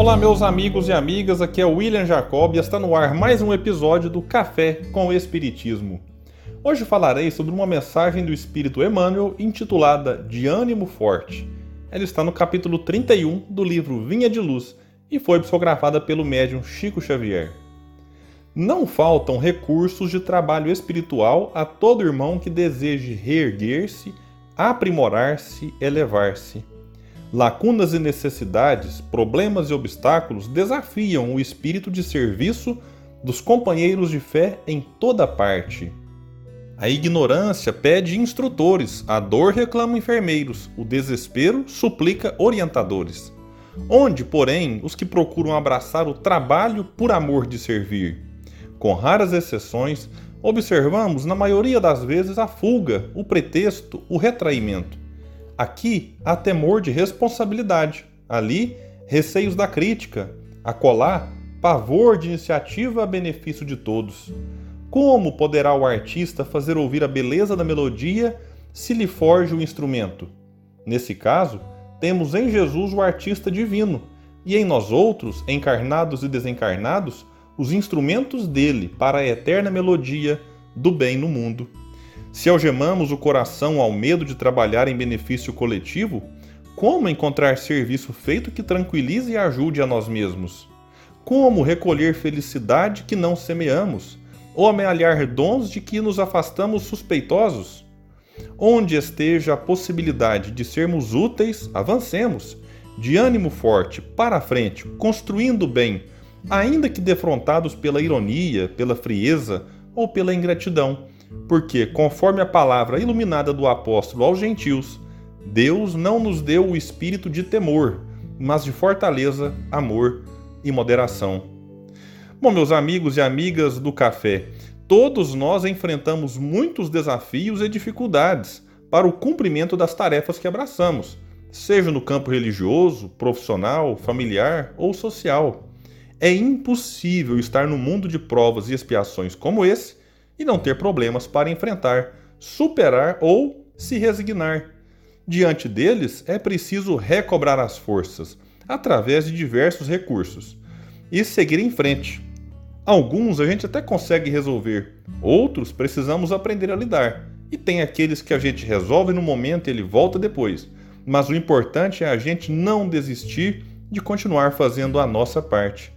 Olá, meus amigos e amigas, aqui é o William Jacob e está no ar mais um episódio do Café com o Espiritismo. Hoje falarei sobre uma mensagem do Espírito Emmanuel intitulada De Ânimo Forte. Ela está no capítulo 31 do livro Vinha de Luz e foi psicografada pelo médium Chico Xavier. Não faltam recursos de trabalho espiritual a todo irmão que deseje reerguer-se, aprimorar-se, elevar-se. Lacunas e necessidades, problemas e obstáculos desafiam o espírito de serviço dos companheiros de fé em toda parte. A ignorância pede instrutores, a dor reclama enfermeiros, o desespero suplica orientadores. Onde, porém, os que procuram abraçar o trabalho por amor de servir? Com raras exceções, observamos na maioria das vezes a fuga, o pretexto, o retraimento. Aqui há temor de responsabilidade, ali, receios da crítica, acolá, pavor de iniciativa a benefício de todos. Como poderá o artista fazer ouvir a beleza da melodia se lhe forge o instrumento? Nesse caso, temos em Jesus o artista divino, e em nós outros, encarnados e desencarnados, os instrumentos dele para a eterna melodia do bem no mundo. Se algemamos o coração ao medo de trabalhar em benefício coletivo, como encontrar serviço feito que tranquilize e ajude a nós mesmos? Como recolher felicidade que não semeamos? Ou amealhar dons de que nos afastamos suspeitosos? Onde esteja a possibilidade de sermos úteis, avancemos, de ânimo forte, para a frente, construindo bem, ainda que defrontados pela ironia, pela frieza ou pela ingratidão porque, conforme a palavra iluminada do apóstolo aos gentios, Deus não nos deu o espírito de temor, mas de fortaleza, amor e moderação. Bom, meus amigos e amigas do café, todos nós enfrentamos muitos desafios e dificuldades para o cumprimento das tarefas que abraçamos, seja no campo religioso, profissional, familiar ou social. É impossível estar no mundo de provas e expiações como esse e não ter problemas para enfrentar, superar ou se resignar. Diante deles, é preciso recobrar as forças, através de diversos recursos, e seguir em frente. Alguns a gente até consegue resolver, outros precisamos aprender a lidar, e tem aqueles que a gente resolve no momento e ele volta depois. Mas o importante é a gente não desistir de continuar fazendo a nossa parte.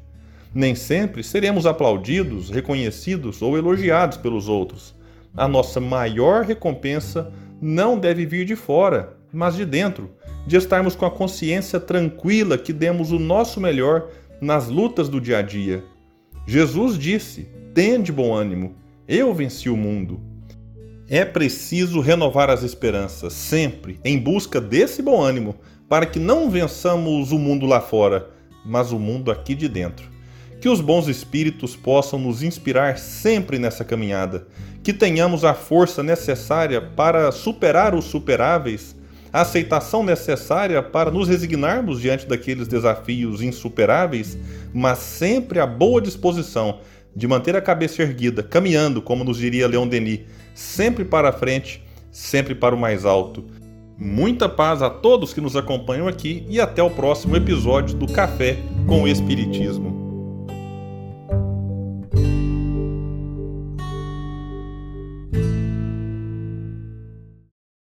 Nem sempre seremos aplaudidos, reconhecidos ou elogiados pelos outros. A nossa maior recompensa não deve vir de fora, mas de dentro, de estarmos com a consciência tranquila que demos o nosso melhor nas lutas do dia a dia. Jesus disse: Tende bom ânimo, eu venci o mundo. É preciso renovar as esperanças, sempre, em busca desse bom ânimo, para que não vençamos o mundo lá fora, mas o mundo aqui de dentro. Que os bons espíritos possam nos inspirar sempre nessa caminhada, que tenhamos a força necessária para superar os superáveis, a aceitação necessária para nos resignarmos diante daqueles desafios insuperáveis, mas sempre a boa disposição de manter a cabeça erguida, caminhando, como nos diria Leon Denis, sempre para a frente, sempre para o mais alto. Muita paz a todos que nos acompanham aqui e até o próximo episódio do Café com o Espiritismo.